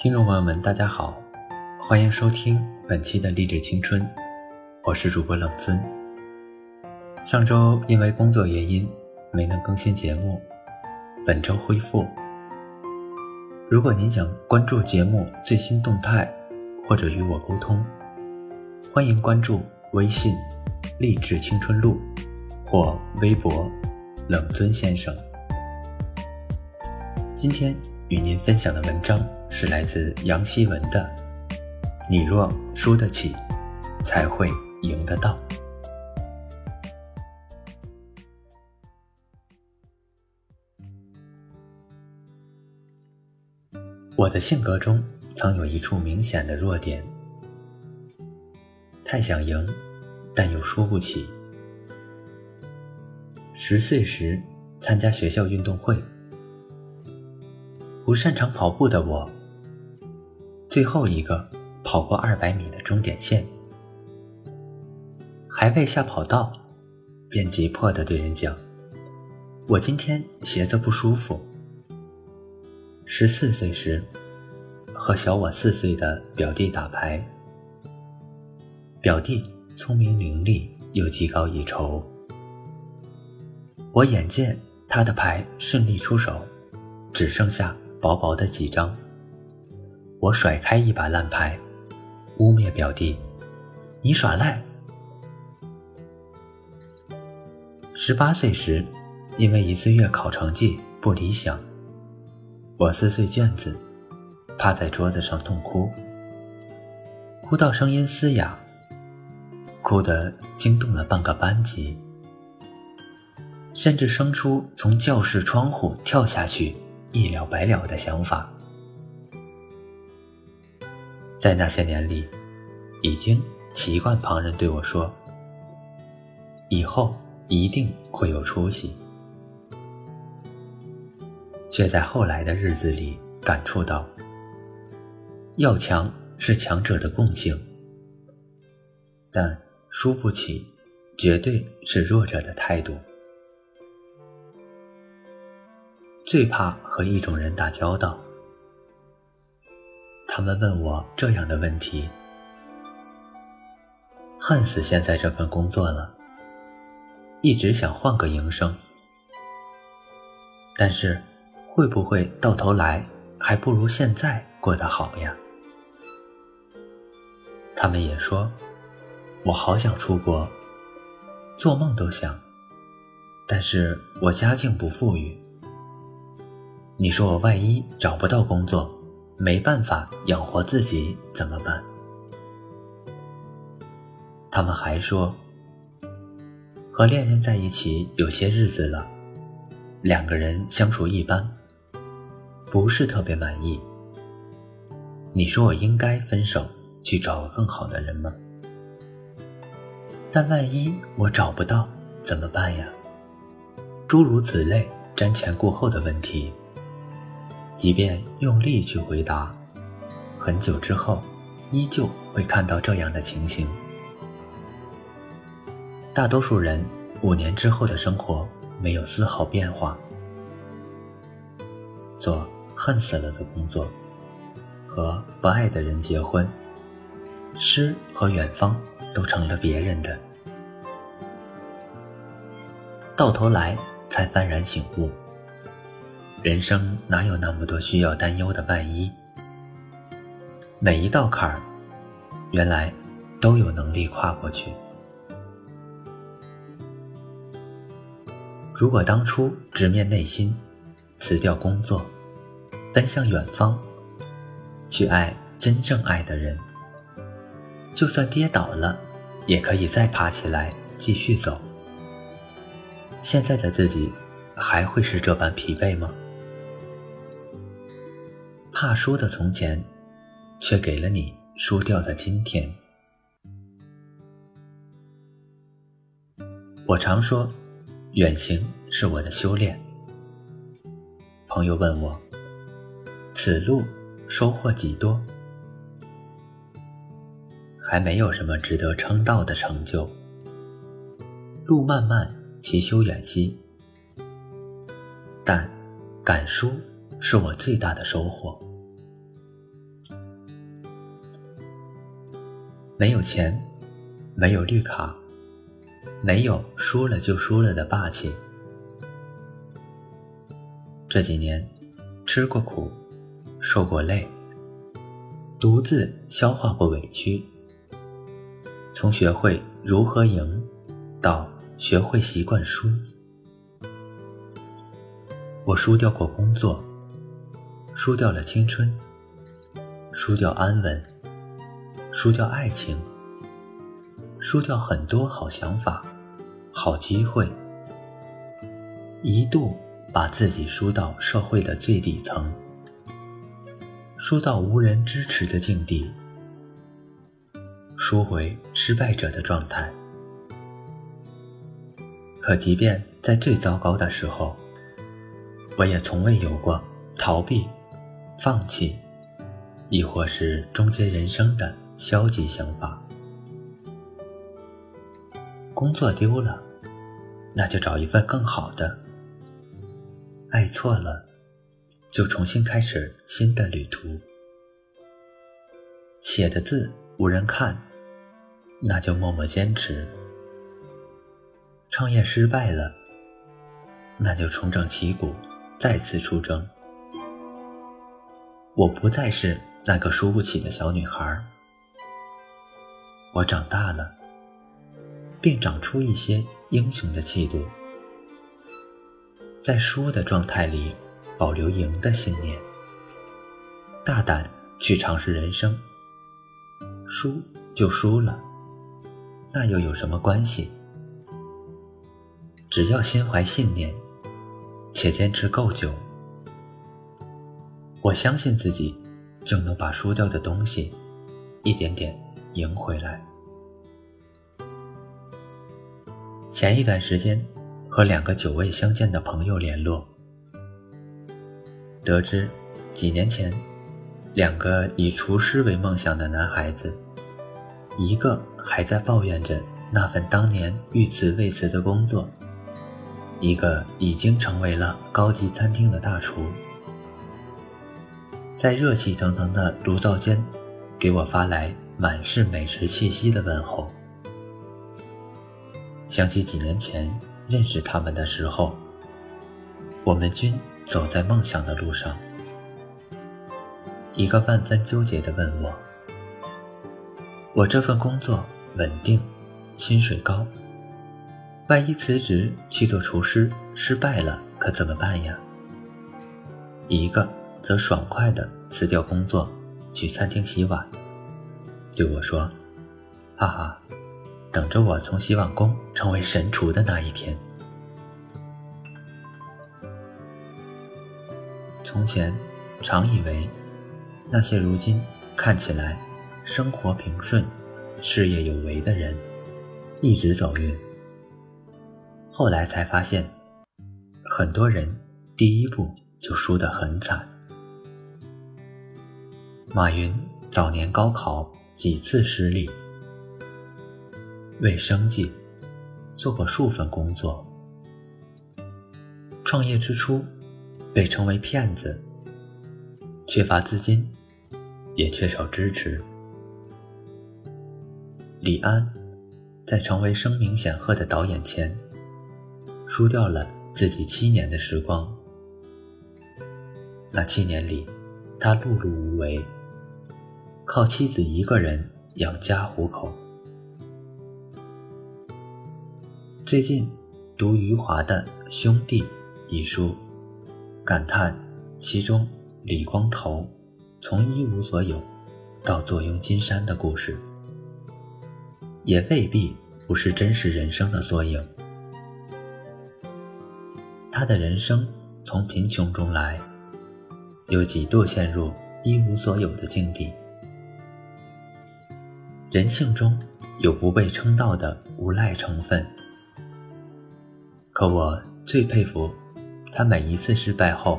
听众朋友们，大家好，欢迎收听本期的励志青春，我是主播冷尊。上周因为工作原因没能更新节目，本周恢复。如果您想关注节目最新动态，或者与我沟通，欢迎关注微信“励志青春路”或微博“冷尊先生”。今天与您分享的文章是来自杨希文的《你若输得起，才会赢得到》。我的性格中。曾有一处明显的弱点，太想赢，但又输不起。十岁时参加学校运动会，不擅长跑步的我，最后一个跑过二百米的终点线，还未下跑道，便急迫地对人讲：“我今天鞋子不舒服。”十四岁时。和小我四岁的表弟打牌，表弟聪明伶俐又技高一筹。我眼见他的牌顺利出手，只剩下薄薄的几张。我甩开一把烂牌，污蔑表弟：“你耍赖！”十八岁时，因为一次月考成绩不理想，我撕碎卷子。趴在桌子上痛哭，哭到声音嘶哑，哭得惊动了半个班级，甚至生出从教室窗户跳下去一了百了的想法。在那些年里，已经习惯旁人对我说：“以后一定会有出息。”却在后来的日子里感触到。要强是强者的共性，但输不起，绝对是弱者的态度。最怕和一种人打交道，他们问我这样的问题：恨死现在这份工作了，一直想换个营生，但是会不会到头来还不如现在过得好呀？他们也说，我好想出国，做梦都想。但是我家境不富裕，你说我万一找不到工作，没办法养活自己怎么办？他们还说，和恋人在一起有些日子了，两个人相处一般，不是特别满意。你说我应该分手？去找个更好的人吗？但万一我找不到怎么办呀？诸如此类瞻前顾后的问题，即便用力去回答，很久之后依旧会看到这样的情形。大多数人五年之后的生活没有丝毫变化，做恨死了的工作，和不爱的人结婚。诗和远方都成了别人的，到头来才幡然醒悟，人生哪有那么多需要担忧的万一？每一道坎儿，原来都有能力跨过去。如果当初直面内心，辞掉工作，奔向远方，去爱真正爱的人。就算跌倒了，也可以再爬起来继续走。现在的自己还会是这般疲惫吗？怕输的从前，却给了你输掉的今天。我常说，远行是我的修炼。朋友问我，此路收获几多？还没有什么值得称道的成就。路漫漫其修远兮，但敢输是我最大的收获。没有钱，没有绿卡，没有输了就输了的霸气。这几年，吃过苦，受过累，独自消化过委屈。从学会如何赢，到学会习惯输。我输掉过工作，输掉了青春，输掉安稳，输掉爱情，输掉很多好想法、好机会，一度。把自己输到社会的最底层，输到无人支持的境地，输回失败者的状态。可即便在最糟糕的时候，我也从未有过逃避、放弃，亦或是终结人生的消极想法。工作丢了，那就找一份更好的。爱错了，就重新开始新的旅途。写的字无人看，那就默默坚持。创业失败了，那就重整旗鼓，再次出征。我不再是那个输不起的小女孩，我长大了，并长出一些英雄的气度。在输的状态里，保留赢的信念，大胆去尝试人生。输就输了，那又有什么关系？只要心怀信念，且坚持够久，我相信自己就能把输掉的东西一点点赢回来。前一段时间。和两个久未相见的朋友联络，得知几年前，两个以厨师为梦想的男孩子，一个还在抱怨着那份当年欲辞未辞的工作，一个已经成为了高级餐厅的大厨，在热气腾腾的炉灶间，给我发来满是美食气息的问候。想起几年前。认识他们的时候，我们均走在梦想的路上。一个万分纠结地问我：“我这份工作稳定，薪水高，万一辞职去做厨师失败了，可怎么办呀？”一个则爽快地辞掉工作，去餐厅洗碗，对我说：“哈哈。”等着我从洗碗工成为神厨的那一天。从前，常以为那些如今看起来生活平顺、事业有为的人，一直走运。后来才发现，很多人第一步就输得很惨。马云早年高考几次失利。为生计，做过数份工作。创业之初，被称为骗子，缺乏资金，也缺少支持。李安，在成为声名显赫的导演前，输掉了自己七年的时光。那七年里，他碌碌无为，靠妻子一个人养家糊口。最近读余华的《兄弟》一书，感叹其中李光头从一无所有到坐拥金山的故事，也未必不是真实人生的缩影。他的人生从贫穷中来，又几度陷入一无所有的境地。人性中有不被称道的无赖成分。可我最佩服他每一次失败后，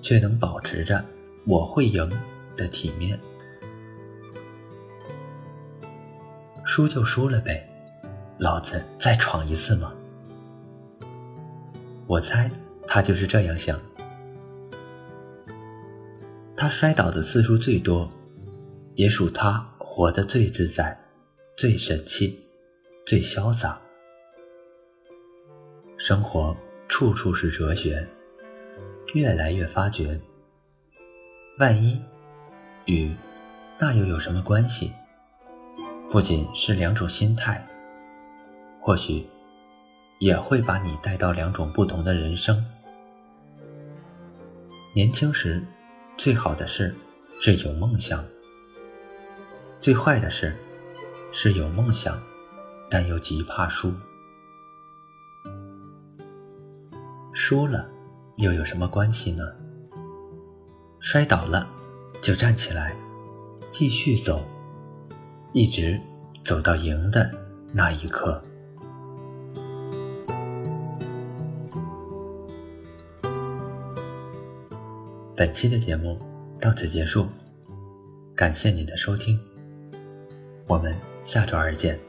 却能保持着“我会赢”的体面。输就输了呗，老子再闯一次嘛！我猜他就是这样想。他摔倒的次数最多，也属他活得最自在。最神气、最潇洒。生活处处是哲学，越来越发觉，万一与那又有什么关系？不仅是两种心态，或许也会把你带到两种不同的人生。年轻时，最好的事是有梦想；最坏的事是有梦想，但又极怕输。输了又有什么关系呢？摔倒了就站起来，继续走，一直走到赢的那一刻。本期的节目到此结束，感谢你的收听，我们下周二见。